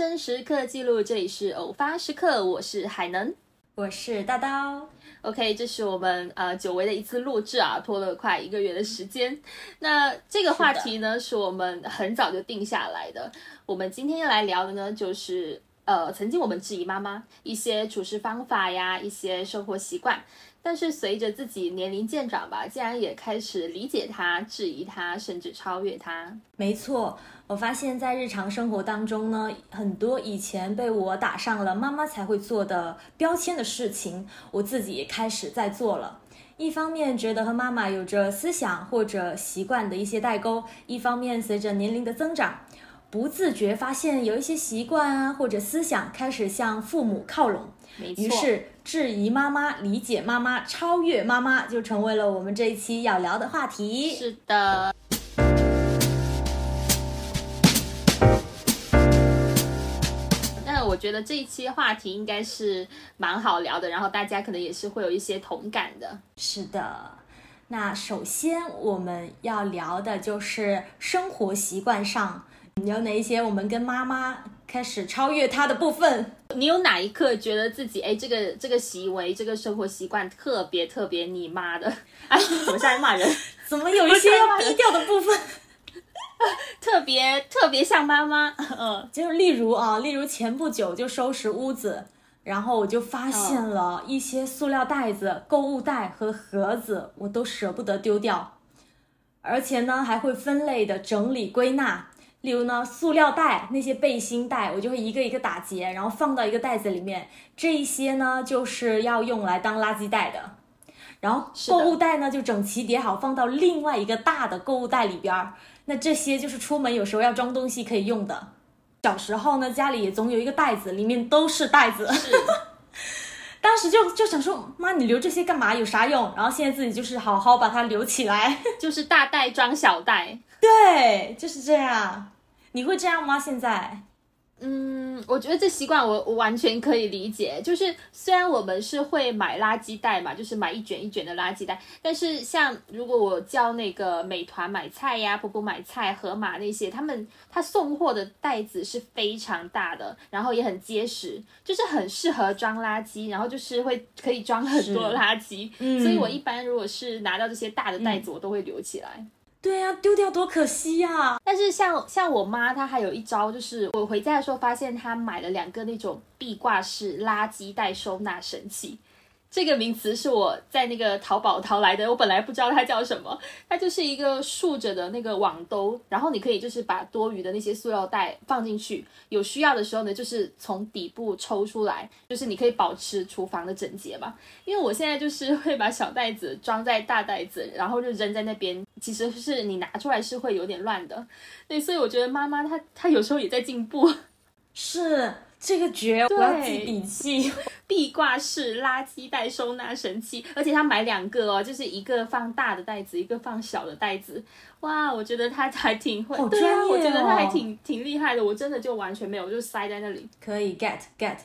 生时刻记录，这里是偶发时刻，我是海能，我是大刀。OK，这是我们呃久违的一次录制啊，拖了快一个月的时间。那这个话题呢，是我们很早就定下来的。我们今天要来聊的呢，就是呃，曾经我们质疑妈妈一些处事方法呀，一些生活习惯。但是随着自己年龄渐长吧，竟然也开始理解他、质疑他，甚至超越他。没错，我发现，在日常生活当中呢，很多以前被我打上了妈妈才会做的标签的事情，我自己也开始在做了。一方面觉得和妈妈有着思想或者习惯的一些代沟，一方面随着年龄的增长，不自觉发现有一些习惯啊或者思想开始向父母靠拢。于是，质疑妈妈、理解妈妈、超越妈妈，就成为了我们这一期要聊的话题。是的。我觉得这一期话题应该是蛮好聊的，然后大家可能也是会有一些同感的。是的。那首先我们要聊的就是生活习惯上。有哪一些我们跟妈妈开始超越她的部分？你有哪一刻觉得自己哎，这个这个行为、这个生活习惯特别特别你妈的？哎，怎么在骂人？怎么有一些要低调的部分？特别特别像妈妈。嗯，就是例如啊，例如前不久就收拾屋子，然后我就发现了一些塑料袋子、购物袋和盒子，我都舍不得丢掉，而且呢还会分类的整理归纳。例如呢，塑料袋那些背心袋，我就会一个一个打结，然后放到一个袋子里面。这一些呢，就是要用来当垃圾袋的。然后购物袋呢，就整齐叠好，放到另外一个大的购物袋里边儿。那这些就是出门有时候要装东西可以用的。小时候呢，家里也总有一个袋子，里面都是袋子。是。当时就就想说，妈，你留这些干嘛？有啥用？然后现在自己就是好好把它留起来，就是大袋装小袋。对，就是这样。你会这样吗？现在？嗯，我觉得这习惯我我完全可以理解。就是虽然我们是会买垃圾袋嘛，就是买一卷一卷的垃圾袋，但是像如果我叫那个美团买菜呀、婆婆买菜、盒马那些，他们他送货的袋子是非常大的，然后也很结实，就是很适合装垃圾，然后就是会可以装很多垃圾。嗯，所以我一般如果是拿到这些大的袋子，我都会留起来。对啊，丢掉多可惜呀！但是像像我妈，她还有一招，就是我回家的时候发现她买了两个那种壁挂式垃圾袋收纳神器。这个名词是我在那个淘宝淘来的，我本来不知道它叫什么，它就是一个竖着的那个网兜，然后你可以就是把多余的那些塑料袋放进去，有需要的时候呢，就是从底部抽出来，就是你可以保持厨房的整洁嘛。因为我现在就是会把小袋子装在大袋子，然后就扔在那边，其实是你拿出来是会有点乱的。对，所以我觉得妈妈她她有时候也在进步，是。这个绝，我要记笔记。壁挂式垃圾袋收纳神器，而且他买两个哦，就是一个放大的袋子，一个放小的袋子。哇，我觉得他还挺会，对啊，我觉得他还挺挺厉害的。我真的就完全没有，就塞在那里。可以 get get。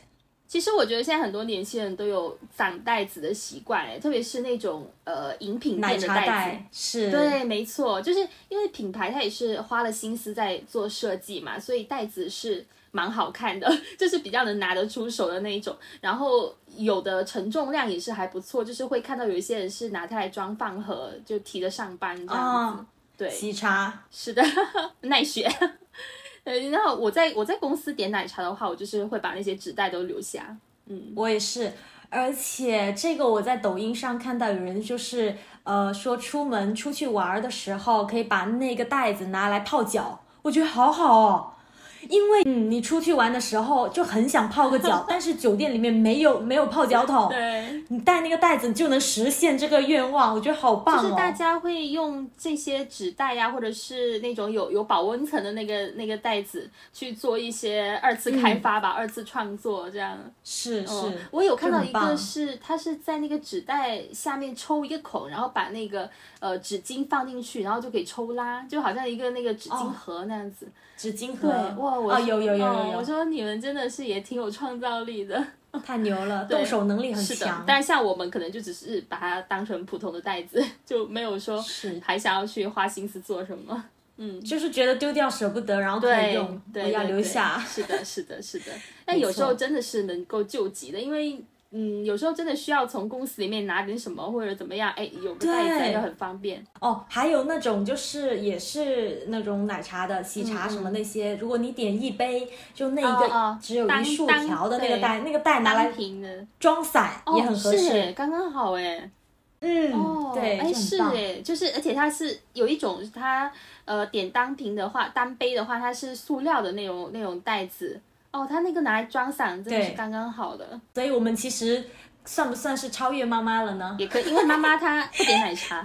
其实我觉得现在很多年轻人都有攒袋子的习惯，哎，特别是那种呃饮品店的袋子，是，对，没错，就是因为品牌它也是花了心思在做设计嘛，所以袋子是。蛮好看的，就是比较能拿得出手的那一种，然后有的承重量也是还不错，就是会看到有一些人是拿它来装饭盒，就提着上班这样子。对，喜茶是的，耐雪。呃，然后我在我在公司点奶茶的话，我就是会把那些纸袋都留下。嗯，我也是，而且这个我在抖音上看到有人就是呃说出门出去玩的时候可以把那个袋子拿来泡脚，我觉得好好哦。因为嗯，你出去玩的时候就很想泡个脚，但是酒店里面没有没有泡脚桶，对，你带那个袋子就能实现这个愿望，我觉得好棒哦。就是大家会用这些纸袋呀，或者是那种有有保温层的那个那个袋子去做一些二次开发吧，二次创作这样。是是，我有看到一个是它是在那个纸袋下面抽一个孔，然后把那个呃纸巾放进去，然后就可以抽拉，就好像一个那个纸巾盒那样子。纸巾盒，对哇，我有有有有有，我说你们真的是也挺有创造力的，太牛了，动手能力很强。但是像我们可能就只是把它当成普通的袋子，就没有说还想要去花心思做什么。嗯，就是觉得丢掉舍不得，然后可以对对，要留下。是的，是的，是的。但有时候真的是能够救急的，因为嗯，有时候真的需要从公司里面拿点什么或者怎么样，哎，有个袋子就很方便。哦，还有那种就是也是那种奶茶的喜茶什么那些，如果你点一杯，就那一个只有单一竖条的那个对袋，那个袋拿来装伞哦也很合适。是刚刚好哎。嗯，哦，对，哎，就是哎，就是而且它是有一种它呃点单瓶的话，单杯的话，它是塑料的那种那种袋子。哦，它那个拿来装伞真的是刚刚好的，所以我们其实算不算是超越妈妈了呢？也可以，因为妈妈她 不点奶茶，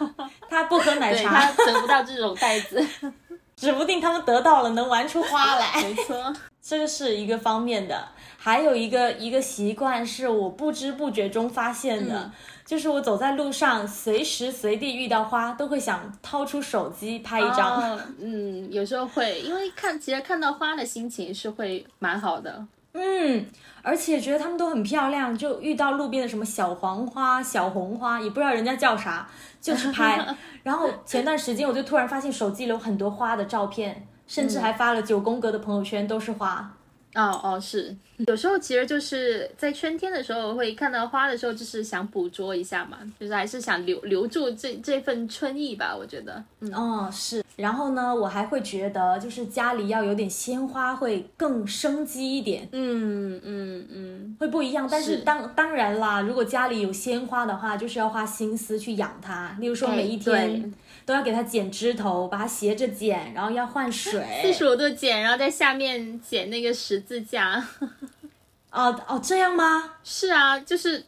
她不喝奶茶，她得不到这种袋子。指不定他们得到了能玩出花来。没错，这个是一个方面的，还有一个一个习惯是我不知不觉中发现的，嗯就是我走在路上，随时随地遇到花，都会想掏出手机拍一张。哦嗯，有时候会，因为看其实看到花的心情是会蛮好的。嗯，而且觉得它们都很漂亮，就遇到路边的什么小黄花、小红花，也不知道人家叫啥，就是拍。然后前段时间我就突然发现手机里有很多花的照片，甚至还发了九宫格的朋友圈，都是花。哦哦，是，有时候其实就是在春天的时候会看到花的时候，就是想捕捉一下嘛，就是还是想留留住这这份春意吧，我觉得。嗯，哦，是。然后呢，我还会觉得，就是家里要有点鲜花，会更生机一点，嗯嗯嗯，会不一样。但是是当当然啦，如果家里有鲜花的话，就是要花心思去养它。例如说，哎每一天都要给它剪枝头，把它斜着剪，然后要换水 四。十五度剪，然后在下面剪那个十字架。哦哦，这样吗？是啊，就是，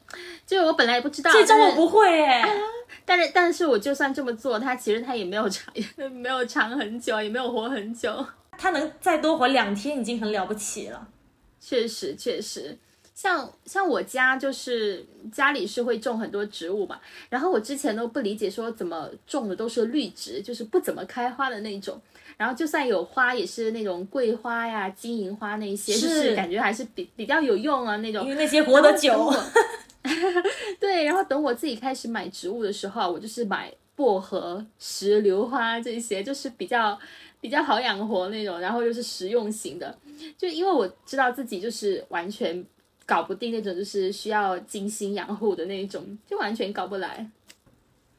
就是我本来也不知道，这招我不会哎。但是 但是我就算这么做，它其实它也没有长，没有长很久，也没有活很久。它能再多活两天已经很了不起了。确实确实，像像我家就是家里是会种很多植物嘛，然后我之前都不理解说怎么种的都是绿植，就是不怎么开花的那种。然后就算有花，也是那种桂花呀、金银花那一些，就是是感觉还是比比较有用啊那种因。为那些活得久 对，然后等我自己开始买植物的时候啊，我就是买薄荷、石榴花这些，就是比较比较好养活那种，然后又是实用型的。就因为我知道自己就是完全搞不定那种，就是需要精心养护的那一种，就完全搞不来。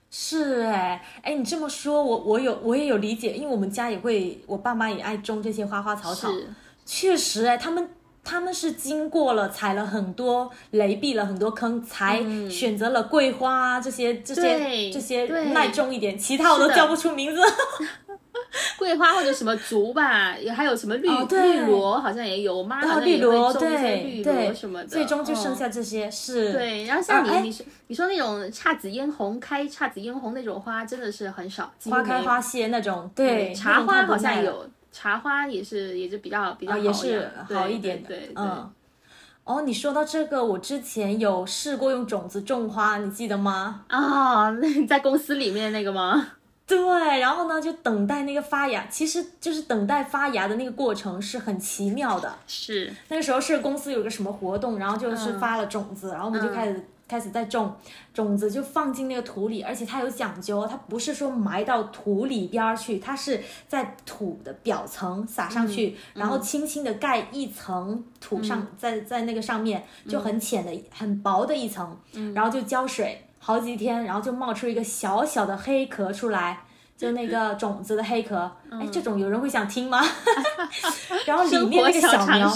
是哎哎，你这么说，我我有我也有理解，因为我们家也会，我爸妈也爱种这些花花草草。是，确实哎，他们他们是经过了踩了很多雷，避了很多坑，才选择了桂花啊这些这些这些耐种一点，其他我都叫不出名字。桂花或者什么竹吧，也还有什么绿、哦绿萝，好像也有。我妈好啊，像也会种一些绿萝什么的。最终就剩嗯下这些是。对，然后像你，你说你说那种姹紫嫣红开姹紫嫣红那种花，真的是很少，花开花谢那种，对，茶花好像有，茶花也是也是比较比较也是好一点的，对对对嗯。哦，你说到这个，我之前有试过用种子种花，你记得吗？啊，那 你在公司里面那个吗？对，然后呢，就等待那个发芽，其实就是等待发芽的那个过程是很奇妙的。是，那个时候是公司有个什么活动，然后就是嗯发了种子，然后我们就开始、开始在种种子，就放进那个土里，而且它有讲究，它不是说埋到土里边儿去，它是在土的表层撒上去，嗯然后轻轻的盖一层土上，在在那个上面就很浅的、很薄的一层，嗯然后就浇水好几天，然后就冒出一个小小的黑壳出来。就那个种子的黑壳，哎、这种有人会想听吗？然后里面那个小苗。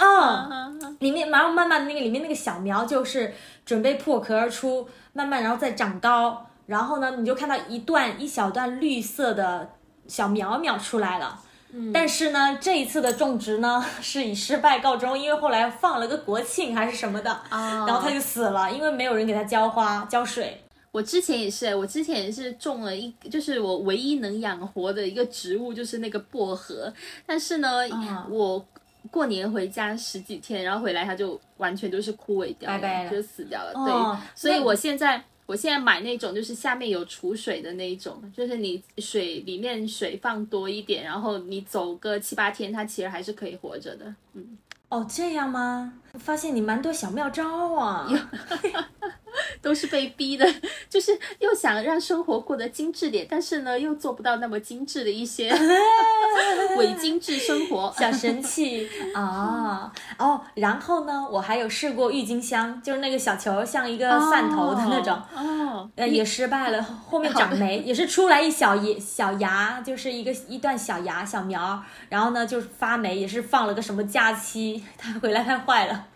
嗯，里面然后慢慢那个里面那个小苗就是准备破壳而出，慢慢然后再长高，然后呢你就看到一段一小段绿色的小苗苗出来了。嗯但是呢，这一次的种植呢 是以失败告终，因为后来放了个国庆还是什么的，啊然后它就死了，因为没有人给它浇花浇水。我之前也是，我之前也是种了一，就是我唯一能养活的一个植物就是那个薄荷，但是呢，啊我过年回家十几天，然后回来它就完全都是枯萎掉了，拜拜了就死掉了。哦对，所以我现在我现在买那种就是下面有储水的那一种，就是你水里面水放多一点，然后你走个七八天，它其实还是可以活着的。嗯，哦，这样吗？发现你蛮多小妙招啊！都是被逼的，就是又想让生活过得精致点，但是呢又做不到那么精致的一些 伪精致生活，小神器啊哦。然后呢，我还有试过郁金香，就是那个小球像一个蒜头的那种，哦，呃也失败了，后面长霉，也是出来一小叶小芽，就是一个一段小芽小苗，然后呢就是发霉，也是放了个什么假期，它回来它坏了。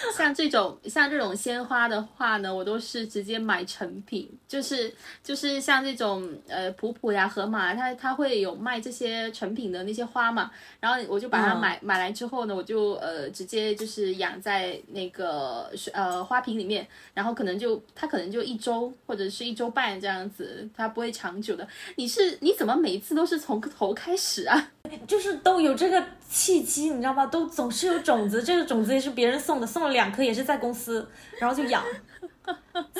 像这种像这种鲜花的话呢，我都是直接买成品，就是就是像这种呃普普呀、河马，它它会有卖这些成品的那些花嘛，然后我就把它买、买来之后呢，我就呃直接就是养在那个呃花瓶里面，然后可能就它可能就一周或者是一周半这样子，它不会长久的。你是你怎么每一次都是从头开始啊？就是都有这个契机，你知道吗？都总是有种子，这个种子也是别人送的，送了两颗也是在公司，然后就养。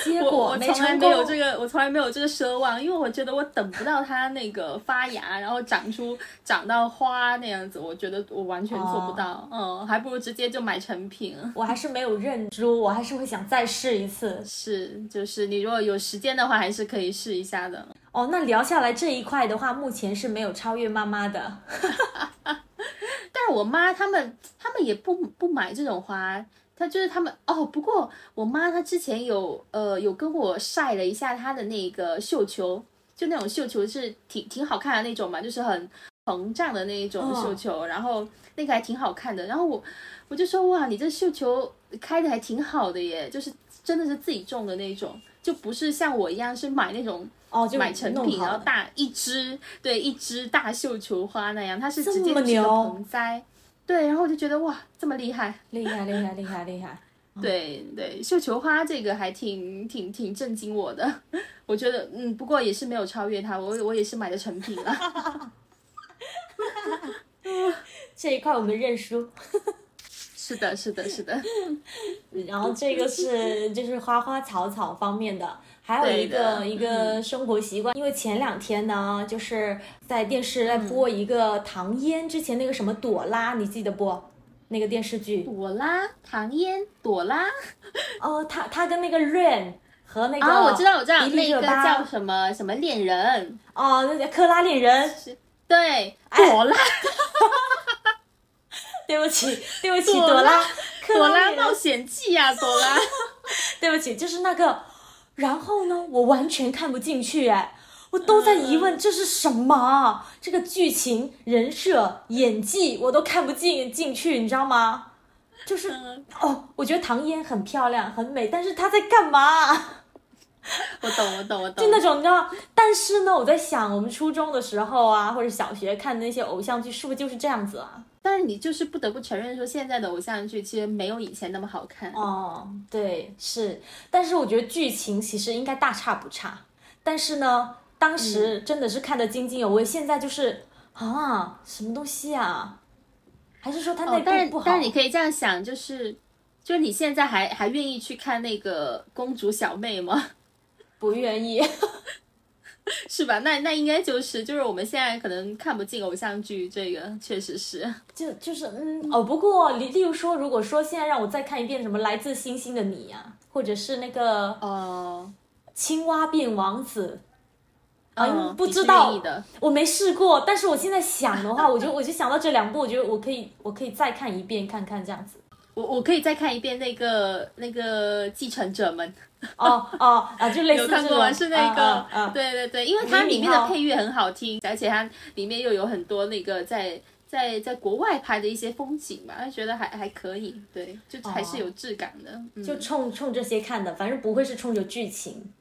结我果我从来。没有这个，我从来没有这个奢望，因为我觉得我等不到它那个发芽，然后长出长到花那样子，我觉得我完全做不到。嗯，还不如直接就买成品。我还是没有认输，我还是会想再试一次。是，就是你如果有时间的话，还是可以试一下的。哦，那聊下来这一块的话，目前是没有超越妈妈的。但是我妈他们他们也不不买这种花，她就是他们哦。不过我妈她之前有呃有跟我晒了一下她的那个绣球，就那种绣球是挺挺好看的那种嘛，就是很膨胀的那一种哦绣球，然后那个还挺好看的。然后我我就说哇，你这绣球开的还挺好的耶，就是真的是自己种的那种，就不是像我一样是买那种。哦，就买成品，然后大一只，对，一只大绣球花那样，它是直接就是个么牛盆栽，对，然后我就觉得哇，这么厉害，厉害厉害厉害厉害。对对，绣球花这个还挺挺挺震惊我的，我觉得嗯，不过也是没有超越它，我我也是买的成品了，这一块我们认输。是的，是的，是的，然后这个是就是花花草草方面的，还有一个一个生活习惯，因为前两天呢，就是在电视在播一个唐嫣之前那个什么朵拉，你记得不？那个电视剧，朵拉、唐嫣、朵拉？哦，她她跟那个 Rain 和那个啊，我知道，我知道，那个叫什么什么恋人，哦，那叫克拉恋人，对，哎朵拉，对不起，对不起，朵朵拉，朵拉冒险记呀、朵拉。对不起，就是那个，然后呢，我完全看不进去，哎，我都在疑问这是什么啊？这个剧情、人设、演技我都看不进进去，你知道吗？就是哦，我觉得唐嫣很漂亮、很美，但是她在干嘛？我懂，我懂，我懂。就那种你知道？但是呢，我在想，我们初中的时候啊，或者小学看的那些偶像剧，是不是就是这样子啊？但是你就是不得不承认说，现在的偶像剧其实没有以前那么好看。哦，对，是，但是我觉得剧情其实应该大差不差。但是呢，当嗯时真的是看得津津有味，现在就是啊，什么东西啊？还是说他那哦，但是部不好？但是你可以这样想，就是就是你现在还还愿意去看那个公主小妹吗？不愿意。是吧？那那应该就是就是我们现在可能看不进偶像剧，这个确实是。就就是嗯哦，不过例例如说，如果说现在让我再看一遍什么《来自星星的你》啊，或者是那个哦，青蛙变王子，啊、嗯，不知道。我没试过，但是我现在想的话，我就我就想到这两部，我觉得我可以我可以再看一遍看看这样子。我我可以再看一遍那个那个继承者们，哦哦啊，就类似 有看过？是那个，啊啊啊对对对，因为它里面的配乐很好听，而且它里面又有很多那个在在在国外拍的一些风景嘛，觉得还还可以，对，就还是有质感的。嗯，就冲冲这些看的，反正不会是冲着剧情。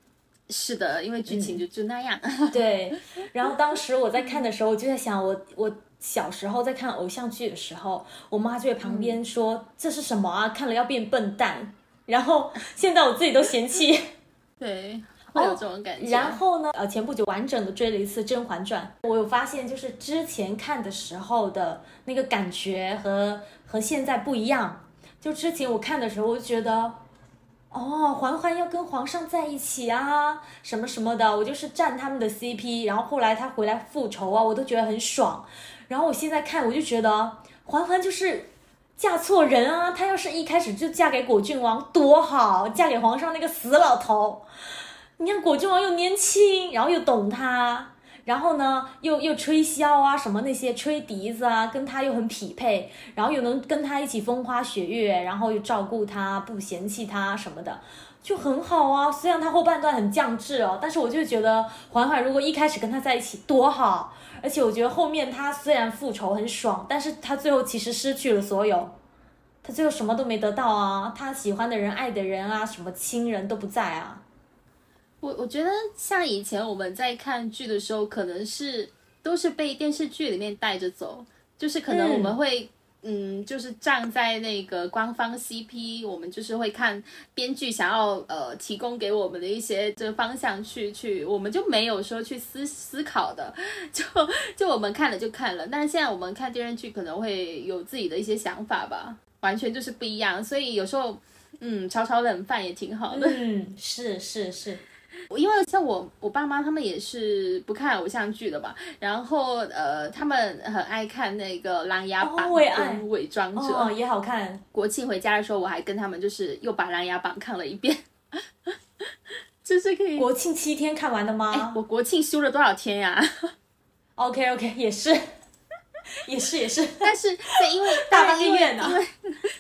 是的，因为剧情就就那样。对，然后当时我在看的时候，我就在想，我我小时候在看偶像剧的时候，我妈就在旁边说、这是什么啊，看了要变笨蛋。然后现在我自己都嫌弃。对，会有这种感觉。然后呢，呃，前不久完整的追了一次《甄嬛传》，我有发现，就是之前看的时候的那个感觉和和现在不一样。就之前我看的时候，我就觉得，哦，嬛嬛要跟皇上在一起啊，什么什么的，我就是站他们的 CP。然后后来他回来复仇啊，我都觉得很爽。然后我现在看，我就觉得嬛嬛就是嫁错人啊！她要是一开始就嫁给果郡王多好，嫁给皇上那个死老头。你看果郡王又年轻，然后又懂她，然后呢又又吹箫啊什么那些吹笛子啊，跟他又很匹配，然后又能跟他一起风花雪月，然后又照顾他，不嫌弃他什么的。就很好啊，虽然他后半段很降智哦，但是我就觉得环环如果一开始跟他在一起多好，而且我觉得后面他虽然复仇很爽，但是他最后其实失去了所有，他最后什么都没得到啊，他喜欢的人、爱的人啊，什么亲人都不在啊。我我觉得像以前我们在看剧的时候，可能是都是被电视剧里面带着走，就是可能我们会。嗯，就是站在那个官方 CP，我们就是会看编剧想要呃提供给我们的一些这个方向去去，我们就没有说去思思考的，就就我们看了就看了。但是现在我们看电视剧可能会有自己的一些想法吧，完全就是不一样。所以有时候嗯，炒炒冷饭也挺好的。嗯，是是是。因为像我我爸妈他们也是不看偶像剧的嘛，然后呃他们很爱看那个《琅琊榜》跟《伪装者》，哦也好看。国庆回家的时候，我还跟他们就是又把《琅琊榜》看了一遍，就是可以。国庆七天看完的吗？我国庆休了多少天呀？OK OK，也是，也是也是，但是 对，因为大半个月呢，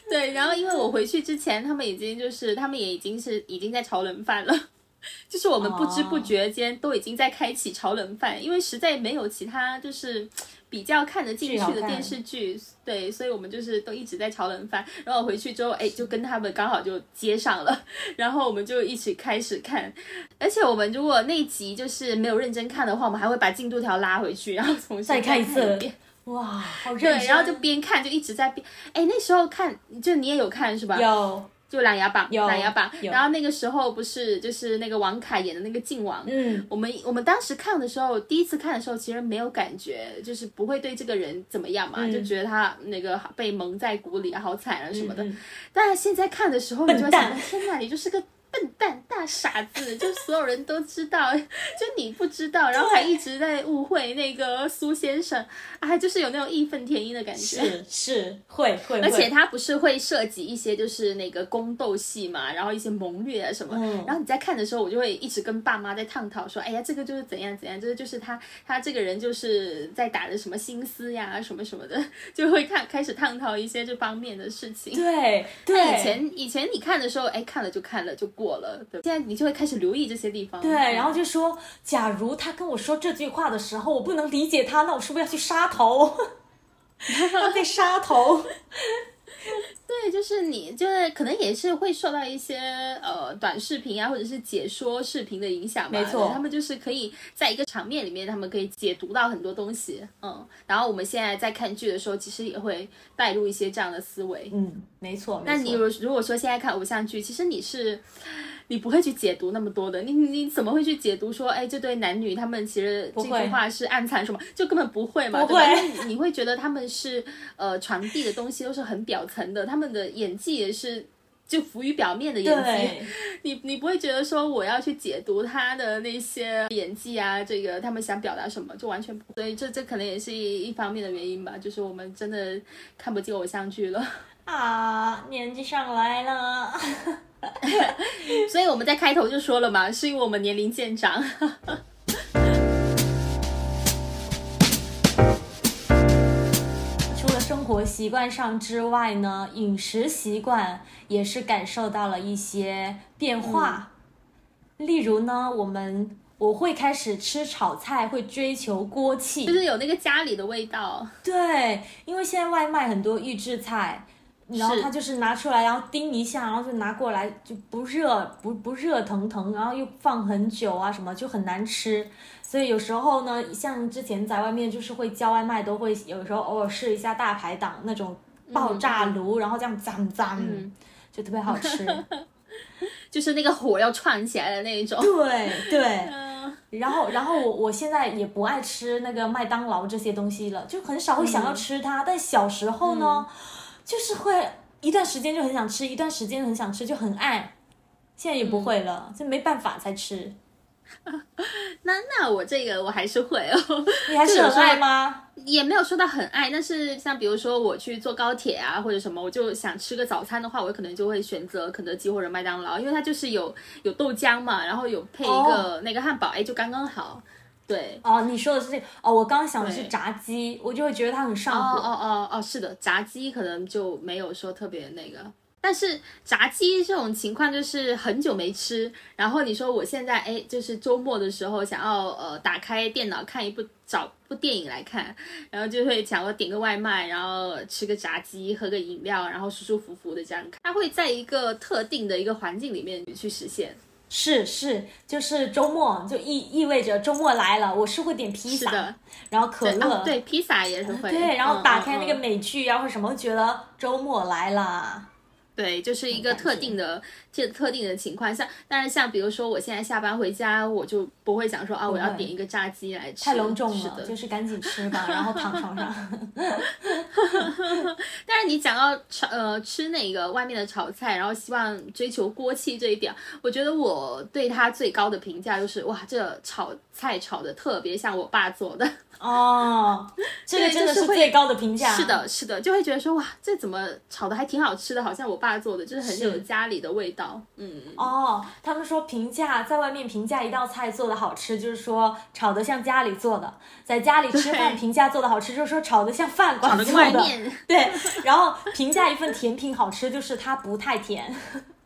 对，然后因为我回去之前，他们已经就是他们也已经是已经在炒冷饭了。就是我们不知不觉间都已经在开启炒冷饭，因为实在没有其他就是比较看得进去的电视剧，对，所以我们就是都一直在炒冷饭。然后回去之后，哎，就跟他们刚好就接上了，然后我们就一起开始看。而且我们如果那集就是没有认真看的话，我们还会把进度条拉回去，然后重新再看一次。哇，好认真。对，然后就边看就一直在边。哎，那时候看就你也有看是吧？有。就琅琊榜，琅琊榜。然后那个时候不是就是那个王凯演的那个靖王。嗯，我们我们当时看的时候，第一次看的时候，其实没有感觉，就是不会对这个人怎么样嘛，就觉得他那个被蒙在鼓里，好惨啊什么的。但是现在看的时候，你就想，天哪，你就是个。笨蛋大傻子，就所有人都知道，就你不知道，然后还一直在误会那个苏先生，啊，就是有那种义愤填膺的感觉，是是会会，而且他不是会涉及一些就是那个宫斗戏嘛，然后一些谋略啊什么，然后你在看的时候，我就会一直跟爸妈在探讨说，哎呀，这个就是怎样怎样，这个就是他他这个人就是在打着什么心思呀，什么什么的，就会看开始探讨一些这方面的事情。对，那以前以前你看的时候，哎，看了就看了就过。过了，现在你就会开始留意这些地方。对，然后就说，假如他跟我说这句话的时候，我不能理解他，那我是不是要去杀头？要被杀头。对，就是你，就是可能也是会受到一些呃短视频啊，或者是解说视频的影响吧。没错，他们就是可以在一个场面里面，他们可以解读到很多东西。嗯，然后我们现在在看剧的时候，其实也会带入一些这样的思维。嗯，没错。那你如如果说现在看偶像剧，其实你是。你不会去解读那么多的，你你怎么会去解读说，哎，这对男女他们其实这句话是暗藏什么？就根本不会嘛，对吧？你会觉得他们是呃传递的东西都是很表层的，他们的演技也是就浮于表面的演技。你你不会觉得说我要去解读他的那些演技啊，这个他们想表达什么，就完全不。所以这这可能也是一一方面的原因吧，就是我们真的看不进偶像剧了啊，年纪上来了。所以我们在开头就说了嘛，是因为我们年龄渐长。除了生活习惯上之外呢，饮食习惯也是感受到了一些变化。例如呢，我们我会开始吃炒菜，会追求锅气，就是有那个家里的味道。对，因为现在外卖很多预制菜。然后他就是拿出来，然后叮一下，然后就拿过来，就不热不不热腾腾，然后又放很久啊，什么就很难吃。所以有时候呢，像之前在外面就是会叫外卖，都会有时候偶尔试一下大排档那种爆炸炉，然后这样脏脏，就特别好吃。就是那个火要串起来的那一种。对对。然后然后我我现在也不爱吃那个麦当劳这些东西了，就很少会想要吃它。但小时候呢。就是会一段时间就很想吃，一段时间很想吃，就很爱。现在也不会了，就没办法才吃。那那我这个我还是会哦，你还是很爱吗？也没有说到很爱，但是像比如说我去坐高铁啊或者什么，我就想吃个早餐的话，我可能就会选择肯德基或者麦当劳，因为它就是有有豆浆嘛，然后有配一个那个汉堡，哎，就刚刚好。对，哦，你说的是这个哦，我刚刚想的是炸鸡，我就会觉得它很哦上火。哦哦哦，是的，炸鸡可能就没有说特别那个。但是炸鸡这种情况就是很久没吃，然后你说我现在哎，就是周末的时候想要呃打开电脑看一部找部电影来看，然后就会想要点个外卖，然后吃个炸鸡，喝个饮料，然后舒舒服服的这样看。它会在一个特定的一个环境里面去实现。是是，就是周末就意意味着周末来了，我是会点披萨是的，然后可对乐，哦对，披萨也是会。对，然后嗯打开那个美剧啊或者什么，觉得周末来了。对，就是一个特定的、特特定的情况，像但是像比如说我现在下班回家，我就不会想说啊，我要点一个炸鸡来吃，太隆重了，是的。就是赶紧吃吧，然后躺床上。但是你讲到炒呃吃那个外面的炒菜，然后希望追求锅气这一点，我觉得我对它最高的评价就是哇，这炒菜炒的特别像我爸做的。哦，这个真的是最高的评价。是，的，是的，就会觉得说哇，这怎么炒的还挺好吃的，好像我爸做的，就是很有家里的味道。嗯，哦，他们说评价在外面评价一道菜做的好吃，就是说炒的像家里做的；在家里吃饭评价做的好吃，就是说炒的像饭馆做的。对，然后评价一份甜品好吃，就是它不太甜，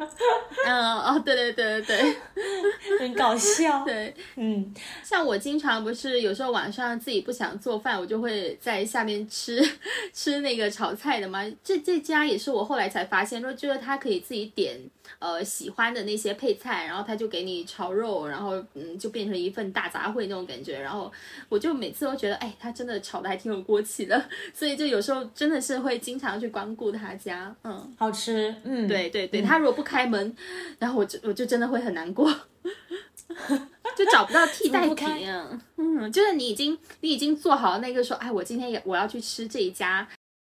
嗯哦，对对对对对 很搞笑。对，嗯，像我经常不是有时候晚上自己不想做饭，我就会在下面吃吃那个炒菜的嘛。这这家也是我后来才发现，说就是他可以自己点呃喜欢的那些配菜，然后他就给你炒肉，然后嗯就变成一份大杂烩那种感觉。然后我就每次都觉得，哎，他真的炒的还挺有锅气的，所以就有时候真的是会经常去光顾他家，嗯。好吃。嗯，对对对，他如果不开门，然后我就我就真的会很难过，就找不到替代品。嗯，就是你已经你已经做好那个说，哎，我今天也我要去吃这一家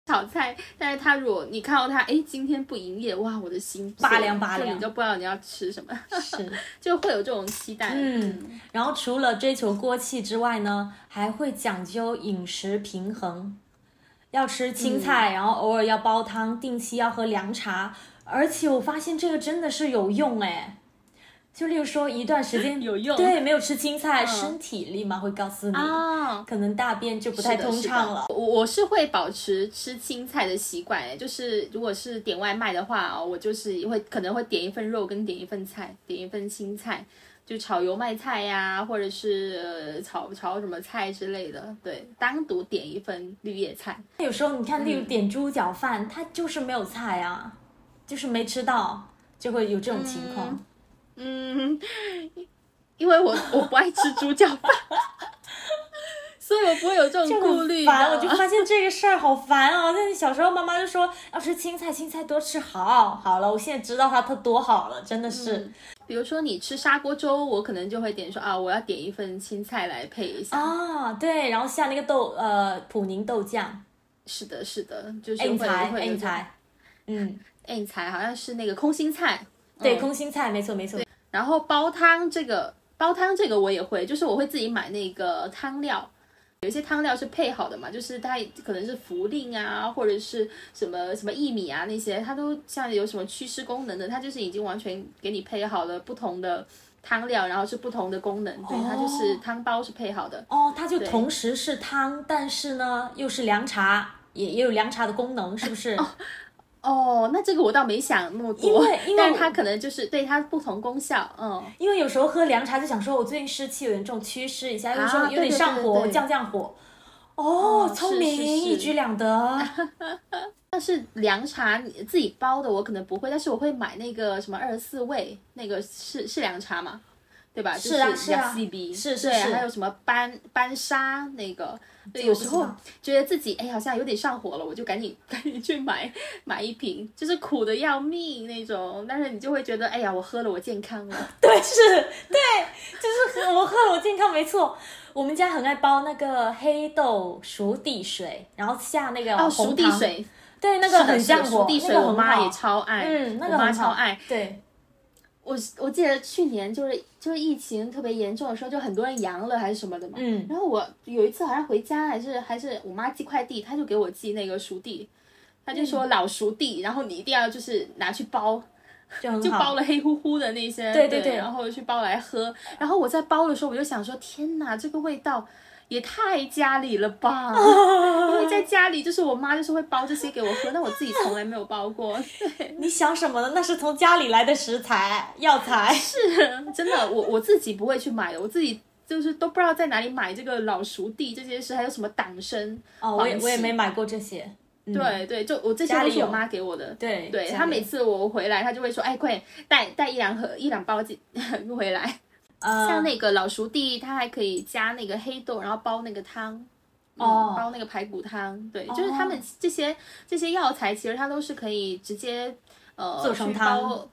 炒菜，但是他如果你看到他，哎，今天不营业，哇，我的心拔凉拔就凉你就不知道你要吃什么，是。就会有这种期待。嗯，然后除了追求锅气之外呢，还会讲究饮食平衡，要吃青菜，然后偶尔要煲汤，定期要喝凉茶。而且我发现这个真的是有用哎，就例如说一段时间 有用对，没有吃青菜，嗯身体立马会告诉你，啊，可能大便就不太通畅了。我我是会保持吃青菜的习惯，哎，就是如果是点外卖的话哦，我就是会可能会点一份肉跟点一份菜，点一份青菜，就炒油麦菜呀，或者是、呃、炒炒什么菜之类的，对，单独点一份绿叶菜。有时候你看，例如嗯点猪脚饭，它就是没有菜啊，就是没吃到，就会有这种情况。嗯，因为我 我不爱吃猪脚饭，所以我不会有这种顾虑。很烦，我就发现这个事儿好烦哦。那你小时候妈妈就说要吃青菜，青菜多吃好。好了，我现在知道它它多好了，真的是。嗯比如说你吃砂锅粥，我可能就会点说啊，我要点一份青菜来配一下。啊，对，然后下那个豆呃普宁豆酱，是的，是的，就是硬会菜硬会有这种菜，嗯，硬菜好像是那个空心菜，对，嗯空心菜，没错没错。然后煲汤这个煲汤这个我也会，就是我会自己买那个汤料。有一些汤料是配好的嘛，就是它可能是茯苓啊，或者是什么什么薏米啊那些，它都像有什么祛湿功能的，它就是已经完全给你配好了不同的汤料，然后是不同的功能，对，它就是汤包是配好的。哦，它就同时是汤，但是呢又是凉茶，也也有凉茶的功能，是不是？哦，那这个我倒没想那么多，因为它可能就是对它不同功效，嗯。因为有时候喝凉茶就想说，我最近湿气有点重，祛湿一下，有时候有点上火，降降火。哦，哦聪是是明，一举两得。但是凉茶你自己煲的我可能不会，但是我会买那个什么二十四味，那个是是凉茶嘛，对吧？是啊就是是啊是是是还有什么班班沙那个，对，有时候觉得自己哎好像有点上火了，我就赶紧 赶紧去买买一瓶，就是苦的要命那种，但是你就会觉得哎呀我喝了我健康了，对，是，对，就是喝我喝了我健康，没错。我们家很爱煲那个黑豆熟地水，然后下那个哦，红熟地糖，水，对，那个很降火，熟地水那个我妈也超爱，嗯，那我妈个超爱，对，我我记得去年就是就是疫情特别严重的时候，就很多人阳了还是什么的嘛。嗯，然后我有一次好像回家还是还是我妈寄快递，她就给我寄那个熟地，她就说老熟地，然后你一定要就是拿去煲，就包。了黑乎乎的那些，对对对对然后去煲来喝。然后我在煲的时候，我就想说，天哪，这个味道也太家里了吧！因为在家里就是我妈就是会包这些给我喝，但我自己从来没有包过。对 你想什么呢？那是从家里来的食材药材。是真的，我我自己不会去买的，我自己。就是都不知道在哪里买这个老熟地这些事，还有什么党参，哦，我也我也没买过这些。嗯、对对，就我这些家里有都是我妈给我的。对对，她每次我回来，她就会说：“哎，快点带带一两盒一两包进回来。”呃，像那个老熟地，它还可以加那个黑豆，然后煲那个汤，嗯哦煲那个排骨汤。对，就是他们这些这些药材，其实它都是可以直接呃做成去汤煲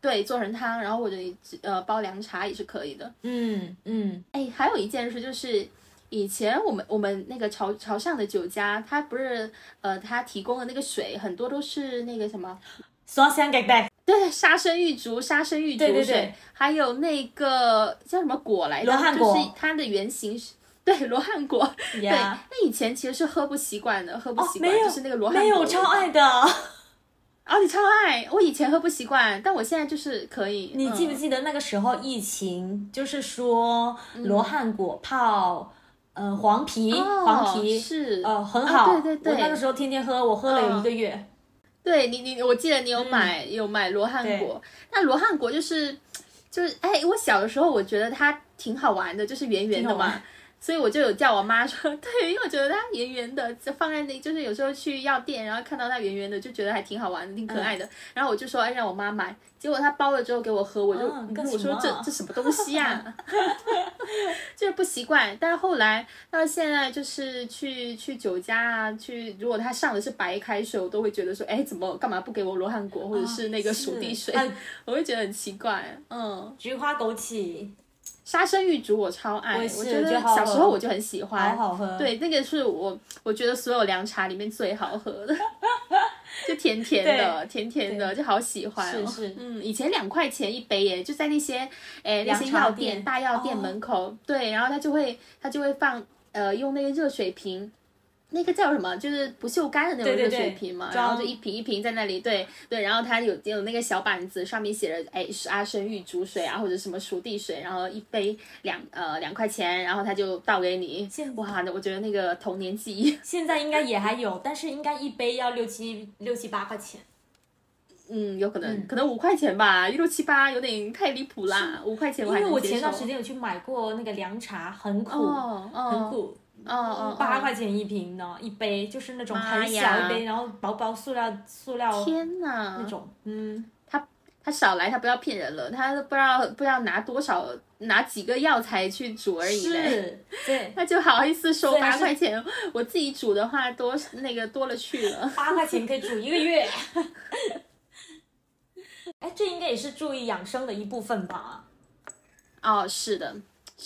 对，做成汤，然后或者你呃煲凉茶也是可以的。嗯嗯，哎，还有一件事就是。以前我们我们那个潮潮汕的酒家，它不是呃，它提供的那个水很多都是那个什么，酸香给带。对，沙参玉竹、沙参玉竹水，对对对还有那个叫什么果来着？罗汉果就是它的原型是，对，罗汉果。对，那以前其实是喝不习惯的，喝不哦，习惯，没有，就是那个罗汉果。没有，我超爱。的。哦，你超爱！我以前喝不习惯，但我现在就是可以。你记不嗯记得那个时候疫情，就是说罗汉果泡，嗯，黄皮，哦黄皮是呃，很啊好。对对对我那个时候天天喝，我喝了有一个月。对你，你我记得你有买、有买罗汉果，那罗汉果就是就是哎，我小的时候我觉得它挺好玩的，就是圆圆的嘛 所以我就有叫我妈说，对，因为我觉得它圆圆的，就放在那，就是有时候去药店，然后看到它圆圆的，就觉得还挺好玩的，挺可爱的。然后我就说，哎，让我妈买，结果她包了之后给我喝，我就、我说这这什么东西呀、就是不习惯。但是后来到现在，就是去去酒家啊，去如果他上的是白开水，我都会觉得说，哎，怎么干嘛不给我罗汉果或者是那个熟地水？啊我会觉得很奇怪。嗯，菊花枸杞，沙参玉竹我超爱，我觉得小时候我就很喜欢。好好喝。，对，那个是我我觉得所有凉茶里面最好喝的，就甜甜的，甜甜的，就好喜欢、哦。是是嗯，以前两块钱一杯耶，就在那些诶那些药店大药店哦门口，对，然后他就会他就会放呃用那个热水瓶。那个叫什么？就是不锈钢的那种热水瓶嘛，装然后就一瓶一瓶在那里，对对，然后它有有那个小板子，上面写着哎是阿生玉竹水啊，或者什么熟地水，然后一杯两呃两块钱，然后他就倒给你现。哇，那我觉得那个童年记忆，现在应该也还有，但是应该一杯要六七六七八块钱。嗯，有可能、可能五块钱吧，一六七八有点太离谱啦，五块钱因还能接为我前段时间有去买过那个凉茶，很苦，哦哦很苦，哦哦，八哦块钱一瓶呢，一杯就是那种妈很小一杯，然后薄薄塑料塑料天哪那！种，嗯，他他少来，他不要骗人了，他不知道不知道拿多少拿几个药材去煮而已对，他就好意思收八块钱，我自己煮的话多那个多了去了。八块钱可以煮一个月。哎，这应该也是注意养生的一部分吧。哦，是的，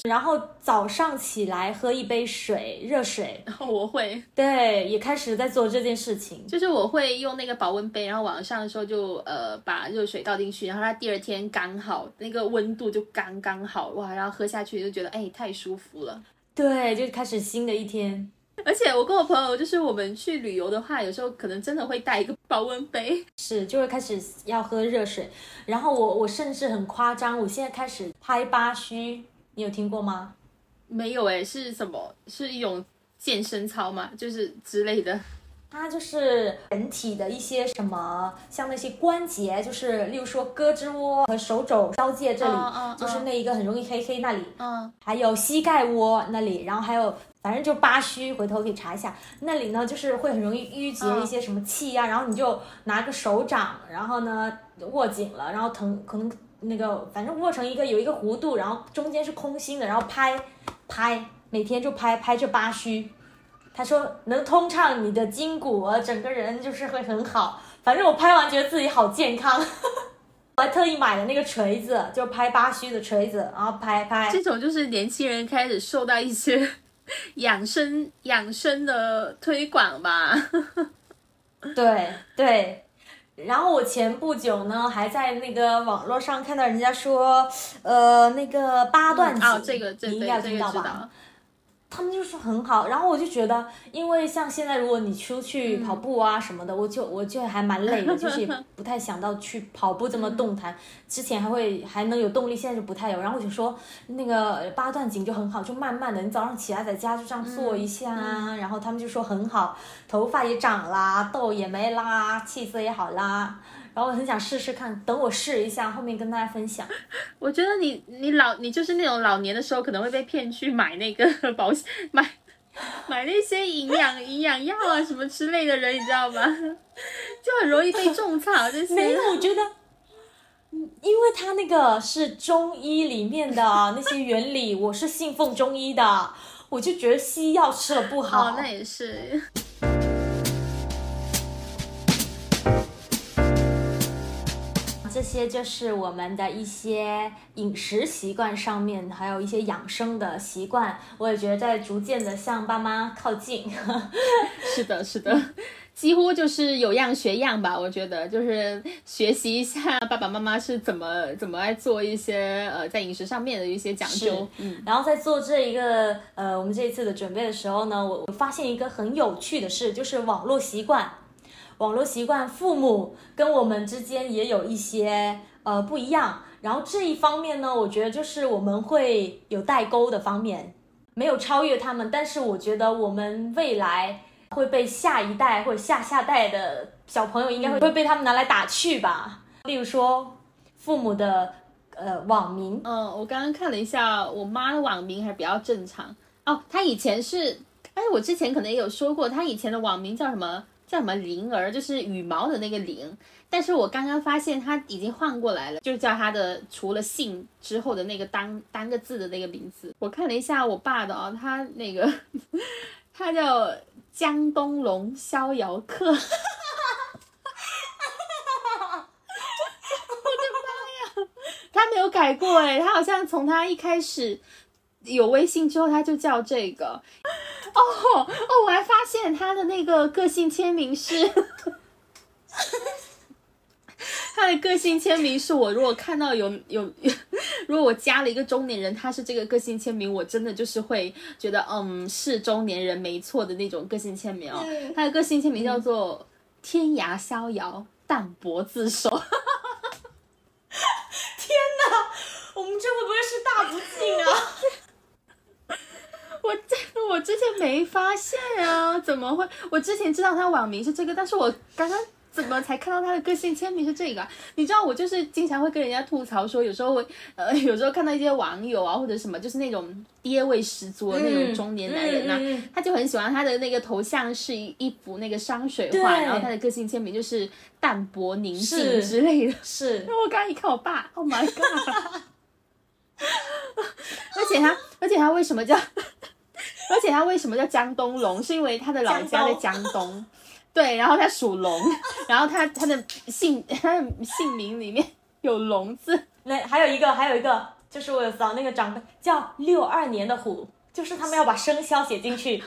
然后早上起来喝一杯水，热水，然后我会，对，也开始在做这件事情。就是我会用那个保温杯，然后晚上的时候就呃把热水倒进去，然后它第二天刚好那个温度就刚刚好哇，然后喝下去就觉得哎太舒服了。对，就开始新的一天。而且我跟我朋友就是我们去旅游的话，有时候可能真的会带一个保温杯。是，就会开始要喝热水，然后我我甚至很夸张，我现在开始拍八虚，你有听过吗？没有哎，是什么？是一种健身操吗，就是之类的。它就是人体的一些什么，像那些关节，就是例如说胳肢窝和手肘交界这里，就是那一个很容易黑黑那里，嗯，还有膝盖窝那里，然后还有反正就八虚，回头可以查一下，那里呢就是会很容易淤结嗯一些什么气呀、然后你就拿个手掌，然后呢握紧了，然后疼可能那个反正握成一个有一个弧度，然后中间是空心的，然后拍拍，每天就拍拍这八虚。他说能通畅你的筋骨，呃整个人就是会很好。反正我拍完觉得自己好健康，我还特意买了那个锤子，就拍八虚的锤子，然后拍拍。这种就是年轻人开始受到一些 养生养生的推广吧。对 对，然后我前不久呢，还在那个网络上看到人家说，呃，那个八段锦，哦，这个这你应该有这听到吧？他们就说很好，然后我就觉得，因为像现在如果你出去跑步啊什么的，我就我就还蛮累的，就是也不太想到去跑步这么动弹。之前还会还能有动力，现在就不太有。然后我就说那个八段锦就很好，就慢慢的，你早上起来在家就这样做一下啊。然后他们就说很好，头发也长啦，痘也没啦，气色也好啦。然后我很想试试看，等我试一下，后面跟大家分享。我觉得你你老你就是那种老年的时候可能会被骗去买那个 保险买买那些营养营养药啊什么之类的人，你知道吗？就很容易被种草这些。没有，我觉得，嗯因为它那个是中医里面的那些原理，我是信奉中医的，我就觉得西药吃了不好。哦，那也是。这些就是我们的一些饮食习惯上面，还有一些养生的习惯，我也觉得在逐渐的向爸妈靠近。是的，是的，几乎就是有样学样吧。我觉得就是学习一下爸爸妈妈是怎么怎么来做一些呃在饮食上面的一些讲究。嗯，然后在做这一个呃我们这一次的准备的时候呢，我我发现一个很有趣的事，就是网络习惯。网络习惯，父母跟我们之间也有一些呃不一样。然后这一方面呢，我觉得就是我们会有代沟的方面，没有超越他们，但是我觉得我们未来会被下一代或者下下代的小朋友应该会会被他们拿来打趣吧。例如说，父母的呃网名，嗯，我刚刚看了一下，我妈的网名还比较正常哦。她以前是，哎，我之前可能也有说过，她以前的网名叫什么？叫什么灵儿，就是羽毛的那个灵。但是我刚刚发现他已经换过来了，就叫他的除了姓之后的那个单单个字的那个名字。我看了一下我爸的啊、他那个 他叫江东龙逍遥客。我的妈呀，他没有改过哎，他好像从他一开始有微信之后，他就叫这个。哦哦，我还发现他的那个个性签名是，他的个性签名是我如果看到有有，如果我加了一个中年人，他是这个个性签名，我真的就是会觉得嗯是中年人没错的那种个性签名哦。他的个性签名叫做天涯逍遥，淡泊自守。天哪，我们这会不会是大不敬啊？我这我之前没发现啊，怎么会？我之前知道他网名是这个，但是我刚刚怎么才看到他的个性签名是这个啊？你知道我就是经常会跟人家吐槽说，有时候会呃，有时候看到一些网友啊或者什么，就是那种爹味十足的那种中年男人呐、嗯嗯嗯他就很喜欢他的那个头像是一一幅那个山水画，然后他的个性签名就是淡泊宁静之类的。是 然后我刚刚一看我爸，Oh my god！而且他，而且他为什么叫？而且他为什么叫江东龙？是因为他的老家在江东，对，然后他属龙，然后他他的姓 他的姓名里面有龙字，那还有一个，还有一个，就是我有扫那个长辈叫六二年的虎，就是他们要把生肖写进去。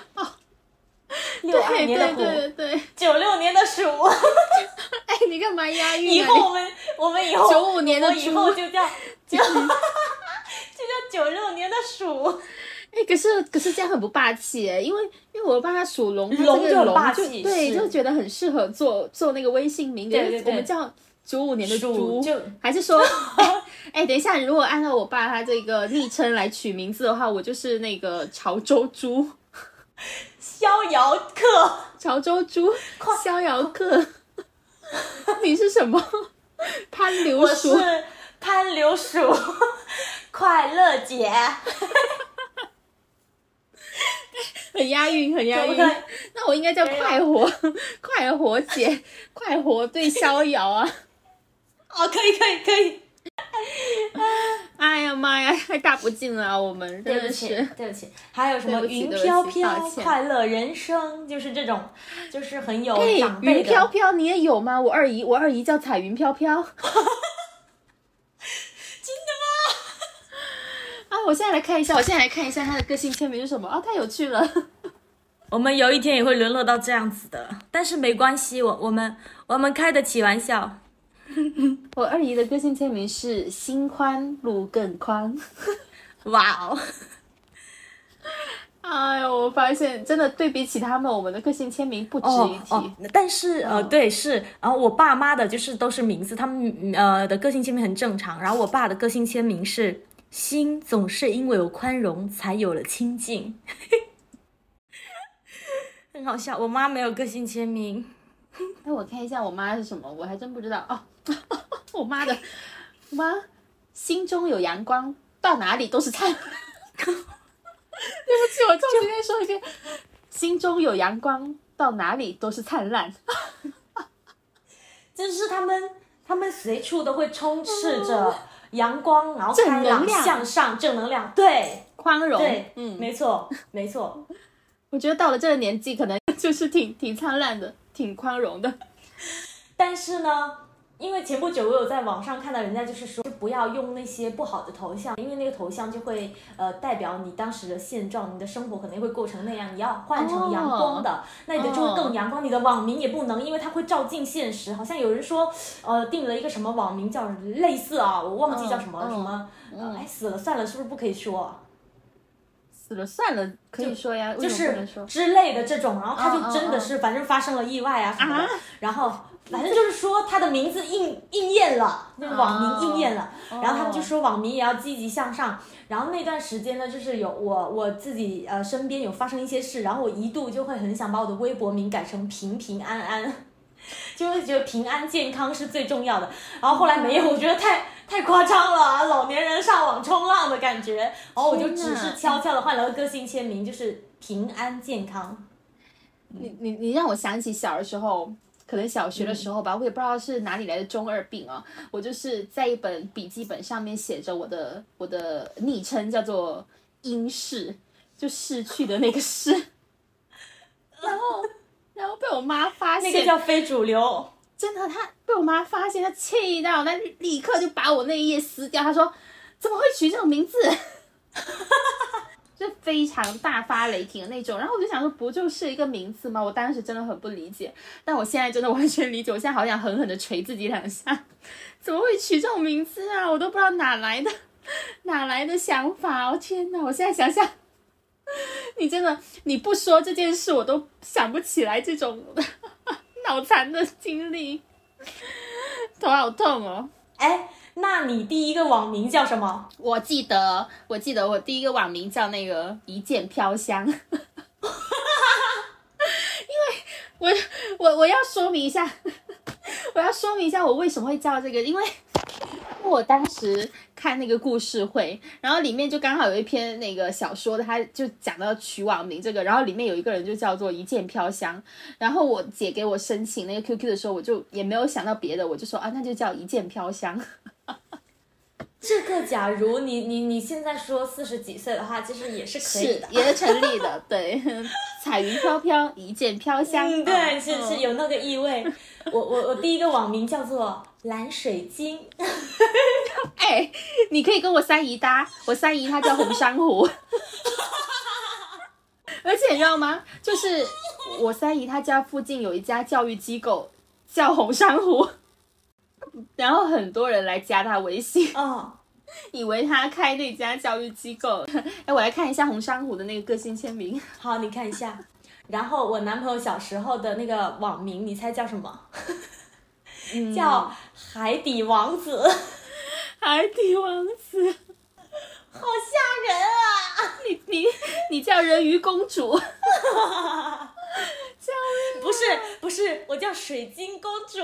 六二对年的虎，对对对对。九六年的鼠。哎，你干嘛押韵、啊？以后我们我们以后九五年的我以后就叫就就叫九六年的鼠。哎，可是可是这样很不霸气哎，因为因为我爸他属龙，他这个龙霸气就对，是。就觉得很适合做做那个微信名，对对对我们叫九五年的猪，就还是说，哎 哎，等一下，如果按照我爸他这个昵称来取名字的话，我就是那个潮州猪，逍遥客，潮州猪，逍遥客，你是什么？潘刘我鼠是，潘流鼠，快乐姐，很押韵，很押韵。那我应该叫快活，快活姐，快活对逍遥啊！哦，可以可以可以，哎呀妈呀，太大不敬了啊，我们对不起。对不起，还有什么云飘飘快乐人生，就是这种，就是很有哎长，辈云飘。飘你也有吗？我二姨，我二姨叫彩云飘飘。真的吗？啊，我现在来看一下，我现在来看一下他的个性签名是什么啊，太有趣了。我们有一天也会沦落到这样子的，但是没关系，我我们我们开得起玩笑。我二姨的个性签名是“心宽路更宽”。哇哦！哎呦，我发现真的对比起他们，我们的个性签名不值一提。哦哦，但是呃，对是，然后我爸妈的就是都是名字，他们呃的个性签名很正常。然后我爸的个性签名是“心总是因为有宽容，才有了清净”，很好笑。我妈没有个性签名。那我看一下我妈是什么，我还真不知道哦。我妈的妈，心中有阳光，到哪里都是灿烂。对不起，我重新再说一遍：心中有阳光，到哪里都是灿烂。就是他们，他们随处都会充斥着阳光，然后开朗向上，正能量，对，宽容，对，嗯，没错，没错。我觉得到了这个年纪，可能就是挺挺灿烂的，挺宽容的。但是呢。因为前不久我有在网上看到人家就是说不要用那些不好的头像，因为那个头像就会呃代表你当时的现状，你的生活可能会过成那样。你要换成阳光的，那你的就会更阳光。你的网名也不能，因为它会照进现实。好像有人说呃定了一个什么网名叫类似啊，我忘记叫什么什么，哎死了算了，是不是不可以说？死了算了，可以说呀，就是之类的这种，然后他就真的是反正发生了意外啊什么的，然后。反正就是说他的名字应应验了，那个网名应验了，然后他们就说网名也要积极向上。然后那段时间呢，就是有我我自己呃身边有发生一些事，然后我一度就会很想把我的微博名改成平平安安，就会觉得平安健康是最重要的。然后后来没有，我觉得太太夸张了，老年人上网冲浪的感觉。然后我就只是悄悄的换了个个性签名，就是平安健康。你你你让我想起小的时候。可能小学的时候吧，我也不知道是哪里来的中二病啊。我就是在一本笔记本上面写着我的我的昵称叫做“英逝”，就逝去的那个逝。然后，然后被我妈发现，那个叫非主流。真的，她被我妈发现，她气到，她立刻就把我那一页撕掉。她说：“怎么会取这种名字？” 就非常大发雷霆的那种，然后我就想说，不就是一个名字吗？我当时真的很不理解，但我现在真的完全理解。我现在好想狠狠的捶自己两下，怎么会取这种名字啊？我都不知道哪来的，哪来的想法哦！天哪，我现在想想，你真的你不说这件事，我都想不起来这种 脑残的经历，头好痛哦！哎。那你第一个网名叫什么？我记得，我记得我第一个网名叫那个一剑飘香，因为我我我要说明一下，我要说明一下我为什么会叫这个，因为我当时看那个故事会，然后里面就刚好有一篇那个小说的，他就讲到取网名这个，然后里面有一个人就叫做一剑飘香，然后我姐给我申请那个 QQ 的时候，我就也没有想到别的，我就说啊，那就叫一剑飘香。这个，假如你你你现在说四十几岁的话，其实也是可以的，也是成立的。对，彩云飘飘，一剑飘香。嗯，对，是是有那个意味。我我我第一个网名叫做蓝水晶。哎，你可以跟我三姨搭，我三姨她叫红珊瑚。而且你知道吗？就是我三姨她家附近有一家教育机构叫红珊瑚。然后很多人来加他微信，哦，以为他开那家教育机构。哎，我来看一下红珊瑚的那个个性签名。好，你看一下。然后我男朋友小时候的那个网名，你猜叫什么？叫海底王子。海底王子，好吓人啊！你你你叫人鱼公主。叫不是不是，我叫水晶公主。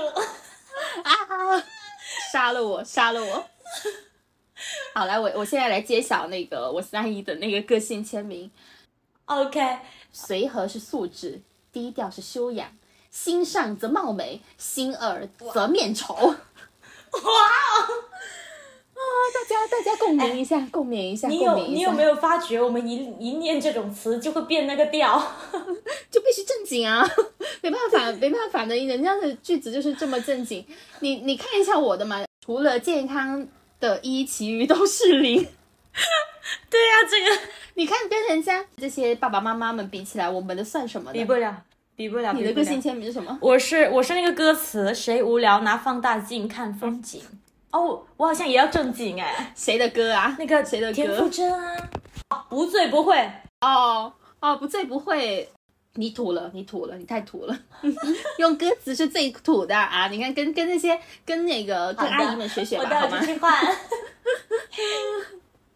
啊！杀了我，杀了我！好，来，我我现在来揭晓那个我三姨的那个个性签名。OK，随和是素质，低调是修养，心善则貌美，心恶则面丑。哇！啊！大家大家共鸣一下，共鸣一下，你有你有没有发觉，我们一一念这种词就会变那个调，就必须正经啊！没办法，没办法的，人家的句子就是这么正经。你你看一下我的嘛，除了健康的一，其余都是零。对呀、这个你看跟人家这些爸爸妈妈们比起来，我们的算什么比不了。比不了你的个性签名是什么？我是我是那个歌词，谁无聊拿放大镜看风景。哦，我好像也要正经哎，谁的歌啊？那个谁的田馥歌？甄啊，哦不醉不会。哦哦，不醉不会。你土了，你土了，你太土了。用歌词是最土的啊！你看，跟跟那些跟那个跟阿姨们学学吧，我待好吗。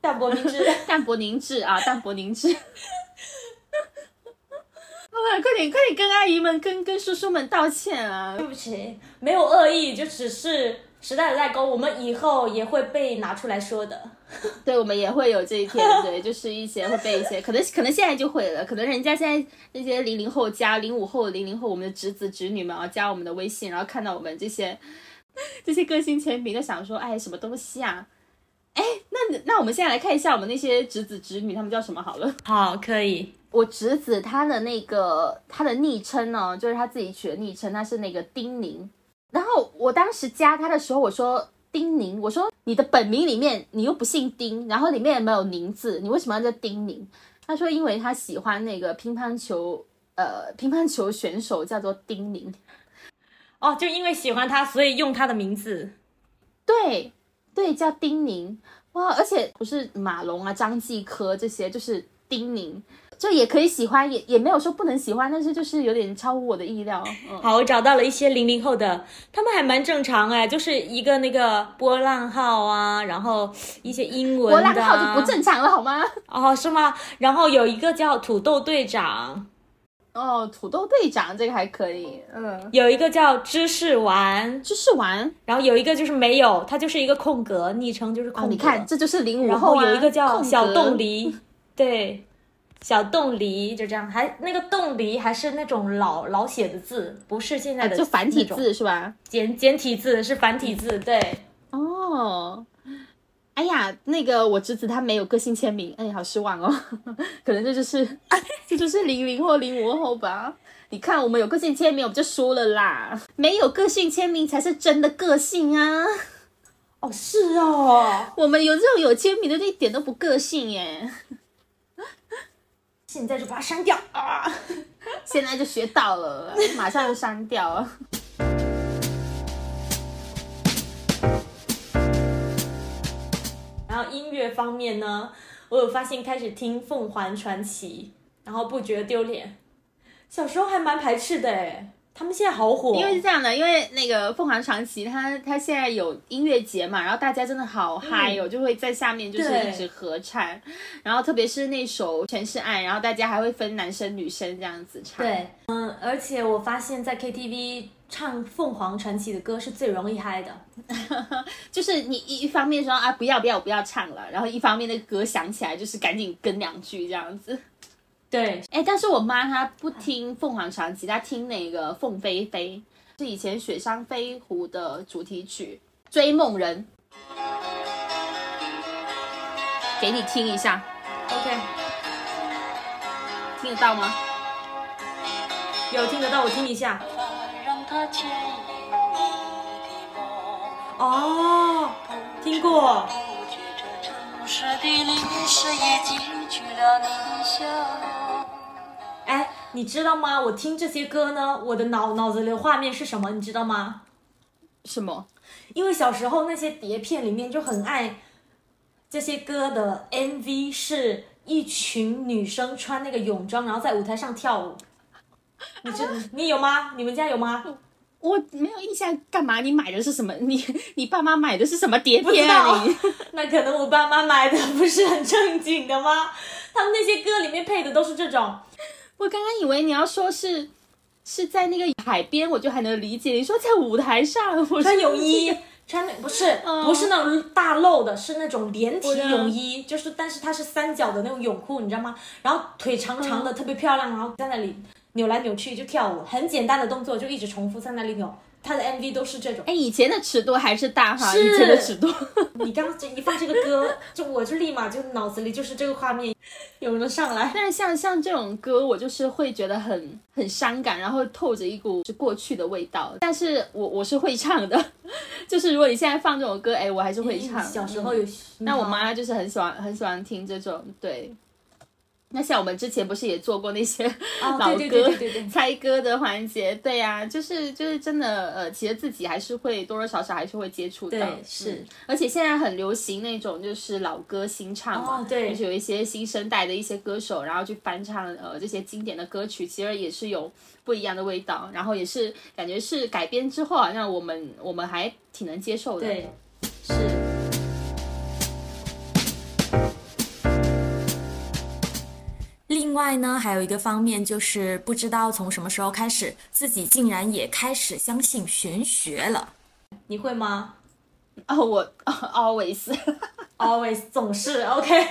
淡泊明志，淡泊凝滞啊，淡泊凝滞。好了，快点快点跟阿姨们、跟跟叔叔们道歉啊！对不起，没有恶意，就只是时代的代沟，我们以后也会被拿出来说的。对，我们也会有这一天，对，就是一些会被一些，可能可能现在就会了，可能人家现在那些零零后加零五后、零零后，我们的侄子侄女们啊，加我们的微信，然后看到我们这些 这些个性签名，就想说，哎，什么东西啊？哎，那那我们现在来看一下我们那些侄子侄女，他们叫什么好了。好，可以。我侄子他的那个他的昵称呢，就是他自己取的昵称，他是那个丁宁。然后我当时加他的时候，我说丁宁，我说你的本名里面你又不姓丁，然后里面也没有宁字，你为什么要叫丁宁？他说因为他喜欢那个乒乓球，呃，乒乓球选手叫做丁宁。哦，就因为喜欢他，所以用他的名字。对对，叫丁宁哇！而且不是马龙啊、张继科这些，就是丁宁，就也可以喜欢，也也没有说不能喜欢，但是就是有点超乎我的意料。嗯，好，我找到了一些零零后的，他们还蛮正常哎，就是一个那个波浪号啊，然后一些英文波。浪号就不正常了好吗？哦，是吗？然后有一个叫土豆队长，哦，土豆队长这个还可以，嗯，有一个叫芝士丸，芝士丸然后有一个就是没有，它就是一个空格，昵称就是空。你看这就是零五然后、啊、后有一个叫小冻梨，对，小冻梨就这样，还那个冻梨还是那种老老写的字，不是现在的、啊就繁体，字是吧？简简体字是繁体字，对。哦，哎呀，那个我侄子他没有个性签名，哎，好失望哦，可能这就是 这就是零零后零五后吧。你看，我们有个性签名，我们就输了啦。没有个性签名才是真的个性啊！哦，是哦，我们有这种有签名的，就一点都不个性耶。现在就把它删掉啊！现在就学到了，马上就删掉了。然后音乐方面呢，我有发现开始听凤凰传奇，然后不觉得丢脸。小时候还蛮排斥的哎，他们现在好火。因为是这样的，因为那个凤凰传奇，他他现在有音乐节嘛，然后大家真的好嗨哦，就会在下面就是一直合唱，然后特别是那首《全是爱》，然后大家还会分男生女生这样子唱。对，嗯，而且我发现，在 KTV 唱凤凰传奇的歌是最容易嗨的。就是你一一方面说啊不要不要我不要唱了，然后一方面那个歌响起来就是赶紧跟两句这样子。对，哎，但是我妈她不听凤凰传奇，她听那个凤飞飞，是以前雪山飞狐的主题曲《追梦人》，给你听一下，OK，听得到吗？有听得到，我听一下。让它牵引你的梦。哦，听过。不觉这城市的历史也记取了你笑容。哎，你知道吗？我听这些歌呢，我的脑脑子里的画面是什么？你知道吗？什么？因为小时候那些碟片里面就很爱这些歌的 MV，是一群女生穿那个泳装，然后在舞台上跳舞。你知 你有吗？你们家有吗？我没有印象，干嘛？你买的是什么？你你爸妈买的是什么碟片道啊？你 那可能我爸妈买的不是很正经的吗？他们那些歌里面配的都是这种。我刚刚以为你要说是是在那个海边，我就还能理解。你说在舞台上，我穿泳衣，穿那不是、嗯不是那种大露的，是那种连体泳衣，就是但是它是三角的那种泳裤，你知道吗？然后腿长长嗯的，特别漂亮，然后在那里扭来扭去就跳舞，很简单的动作就一直重复在那里扭，他的 MV 都是这种。哎，以前的尺度还是大哈，以前的尺度。你刚刚这一放这个歌，就我就立马就脑子里就是这个画面涌了上来。但是像像这种歌，我就是会觉得很很伤感，然后透着一股是过去的味道。但是我我是会唱的，就是如果你现在放这种歌，哎，我还是会唱。小时候有，那我妈就是很喜欢很喜欢听这种，对。那像我们之前不是也做过那些 老歌猜歌的环节？对呀，就是就是真的，呃，其实自己还是会多多少少还是会接触到。是。而且现在很流行那种就是老歌新唱嘛，对，就是有一些新生代的一些歌手，然后去翻唱呃这些经典的歌曲，其实也是有不一样的味道，然后也是感觉是改编之后好像我们我们还挺能接受的。对，是。另外呢，还有一个方面就是不知道从什么时候开始，自己竟然也开始相信玄学了。你会吗？哦，我 always，always 总是 OK。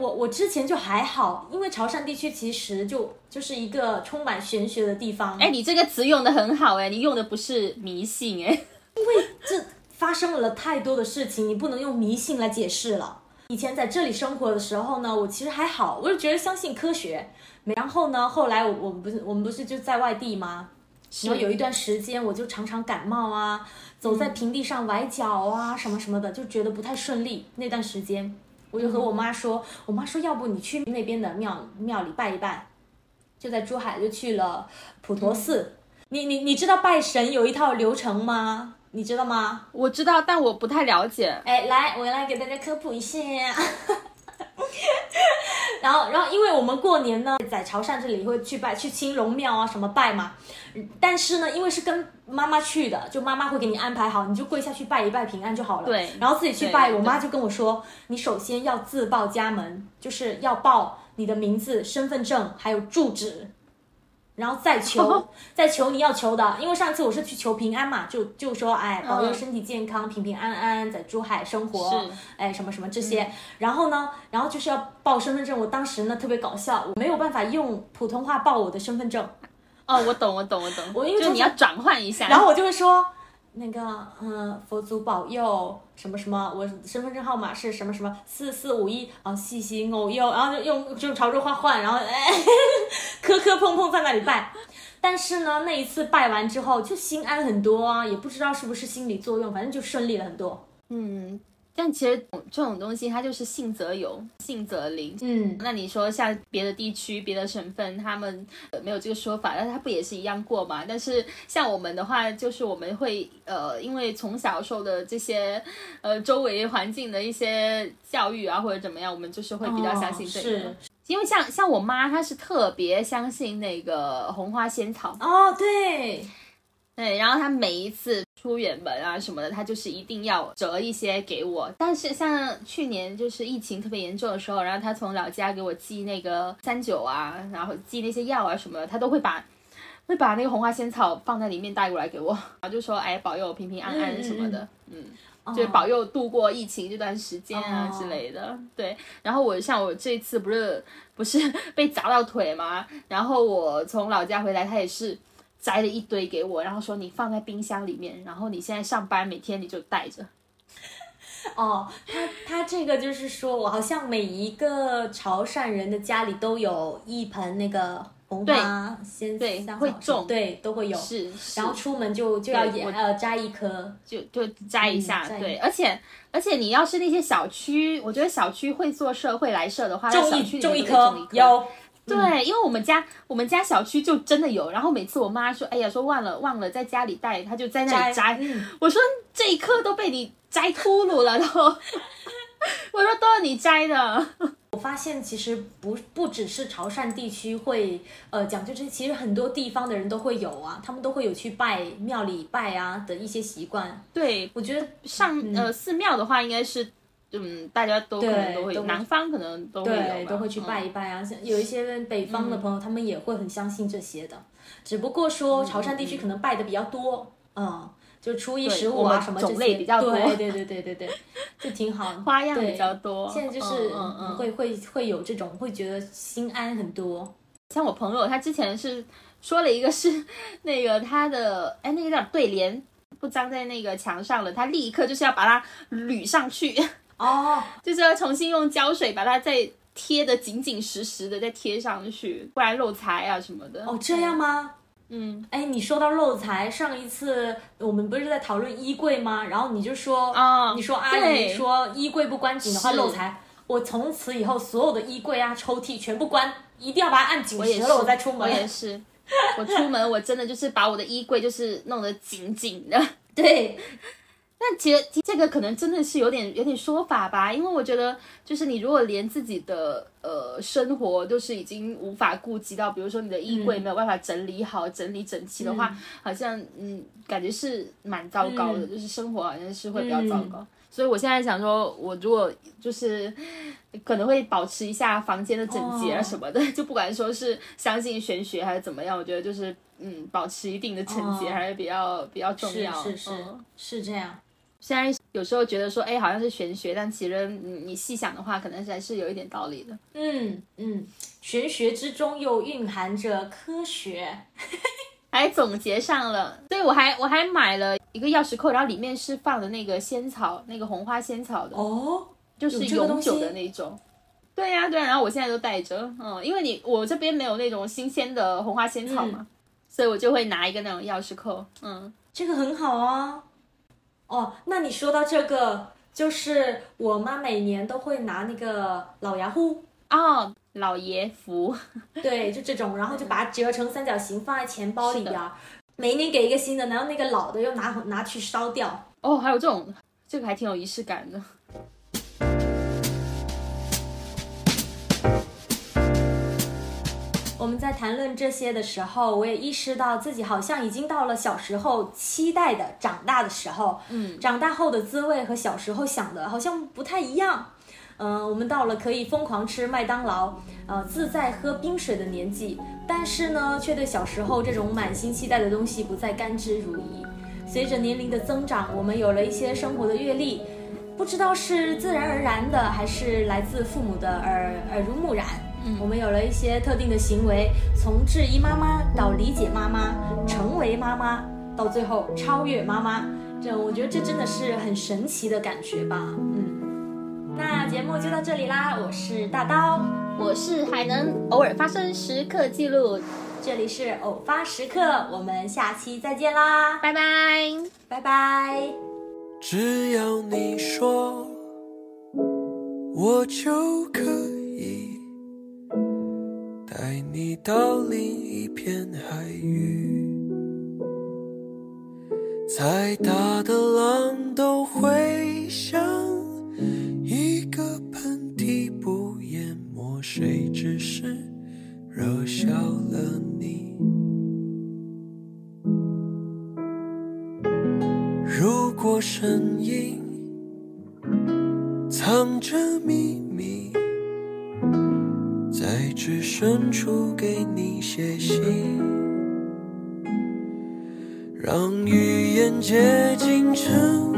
我我之前就还好，因为潮汕地区其实就就是一个充满玄学的地方。哎，你这个词用的很好哎，你用的不是迷信哎，因为这发生了太多的事情，你不能用迷信来解释了。以前在这里生活的时候呢，我其实还好，我就觉得相信科学。然后呢，后来我我们不是我们不是就在外地吗？然后有一段时间，我就常常感冒啊，走在平地上崴脚啊，什么什么的，就觉得不太顺利。那段时间，我就和我妈说，我妈说要不你去那边的庙庙里拜一拜，就在珠海就去了普陀寺。你你你知道拜神有一套流程吗？你知道吗？我知道，但我不太了解。哎，来，我来给大家科普一下。然后，然后，因为我们过年呢，在潮汕这里会去拜，去青龙庙啊什么拜嘛。但是呢，因为是跟妈妈去的，就妈妈会给你安排好，你就跪下去拜一拜平安就好了。对。然后自己去拜，我妈就跟我说，你首先要自报家门，就是要报你的名字、身份证还有住址。然后再求，再求你要求的，因为上次我是去求平安嘛，就就说哎，保佑身体健康，平平安安，在珠海生活，哎，什么什么这些。然后呢，然后就是要报身份证，我当时呢特别搞笑，我没有办法用普通话报我的身份证。哦，我懂，我懂，我懂。我因为就你要转换一下，然后我就会说。那个，嗯，佛祖保佑，什么什么，我身份证号码是什么什么四四五一啊，细心偶佑，然后就用就潮州话换，然后哎，磕磕碰碰在那里拜，但是呢，那一次拜完之后就心安很多啊，也不知道是不是心理作用，反正就顺利了很多，嗯。但其实这种东西，它就是信则有，信则灵。嗯，那你说像别的地区、别的省份，他们没有这个说法，那他不也是一样过吗？但是像我们的话，就是我们会呃，因为从小受的这些呃周围环境的一些教育啊，或者怎么样，我们就是会比较相信这个。因为像像我妈，她是特别相信那个红花仙草。哦，对。对，然后她每一次出远门啊什么的，他就是一定要折一些给我。但是像去年就是疫情特别严重的时候，然后他从老家给我寄那个三九啊，然后寄那些药啊什么的，他都会把会把那个红花仙草放在里面带过来给我，然 后就说哎保佑平平安安什么的，嗯，就保佑度过疫情这段时间啊之类的。对，然后我像我这次不是不是被砸到腿嘛，然后我从老家回来，他也是。摘了一堆给我，然后说你放在冰箱里面，然后你现在上班每天你就带着。哦，他他这个就是说我好像每一个潮汕人的家里都有一盆那个红花仙草，会种，对，都会有。是，然后出门就就要呃摘一颗，就就摘一下，对。而且而且你要是那些小区，我觉得小区会做社会来社的话，种一种一颗有。对，因为我们家我们家小区就真的有，然后每次我妈说，哎呀，说忘了忘了在家里带，她就在那里摘。我说这一颗都被你摘秃噜了，都。我说都是你摘的。我发现其实不不只是潮汕地区会呃讲究这些，其实很多地方的人都会有啊，他们都会有去拜庙里拜啊的一些习惯。对，我觉得上呃寺庙的话应该是。嗯，大家都可能都会，南方可能都会有都会去拜一拜啊。像有一些北方的朋友，他们也会很相信这些的。只不过说潮汕地区可能拜的比较多，嗯，就初一十五啊什么种类比较多，对对对对对对，就挺好，花样比较多。现在就是会会会有这种，会觉得心安很多。像我朋友，他之前是说了一个是那个他的哎那个叫对联不粘在那个墙上了，他立刻就是要把它捋上去，哦，就是要重新用胶水把它再贴的紧紧实实的再贴上去，不然漏财啊什么的。哦，这样吗？嗯哎，你说到漏财，上一次我们不是在讨论衣柜吗？然后你就说，啊，你说阿姨说衣柜不关紧的话漏财。我从此以后所有的衣柜啊、抽屉全部关，一定要把它按紧实了，我再出门。我也是，我出门我真的就是把我的衣柜就是弄得紧紧的。对，但其实这个可能真的是有点有点说法吧，因为我觉得就是你如果连自己的呃生活都是已经无法顾及到，比如说你的衣柜嗯。没有办法整理好、整理整齐的话，好像嗯感觉是蛮糟糕的，嗯。就是生活好像是会比较糟糕。所以我现在想说，我如果就是可能会保持一下房间的整洁啊哦什么的，就不管说是相信玄学还是怎么样，我觉得就是嗯保持一定的整洁哦。还是比较比较重是要。是是、嗯。是这样。虽然有时候觉得说，哎，好像是玄学，但其实你你细想的话，可能还是有一点道理的。嗯嗯，玄学之中又蕴含着科学。还总结上了，所以我还我还买了一个钥匙扣，然后里面是放的那个仙草，那个红花仙草的，哦，就是永久的那种。对呀、对呀、然后我现在都带着，嗯，因为你我这边没有那种新鲜的红花仙草嘛，所以我就会拿一个那种钥匙扣，嗯，这个很好啊。哦，那你说到这个，就是我妈每年都会拿那个老牙糊，哦，老爷服，对，就这种，然后就把它折成三角形放在钱包里边儿，每一年给一个新的，然后那个老的又拿拿去烧掉。哦，还有这种，这个还挺有仪式感的。我们在谈论这些的时候，我也意识到自己好像已经到了小时候期待的长大的时候。嗯，长大后的滋味和小时候想的好像不太一样。嗯、我们到了可以疯狂吃麦当劳，呃，自在喝冰水的年纪，但是呢，却对小时候这种满心期待的东西不再甘之如饴。随着年龄的增长，我们有了一些生活的阅历，不知道是自然而然的，还是来自父母的耳耳濡目染。嗯我们有了一些特定的行为，从质疑妈妈到理解妈妈，成为妈妈，到最后超越妈妈。这我觉得这真的是很神奇的感觉吧。嗯，那节目就到这里啦，我是大刀，我是海能偶尔发生时刻记录，这里是偶发时刻，我们下期再见啦，拜拜。拜拜。只要你说，我就可以带你到另一片海域。再大的浪都会像一个喷嚏不淹没，谁只是惹笑了你。如果声音藏着秘密，是深处给你写信，让语言接近真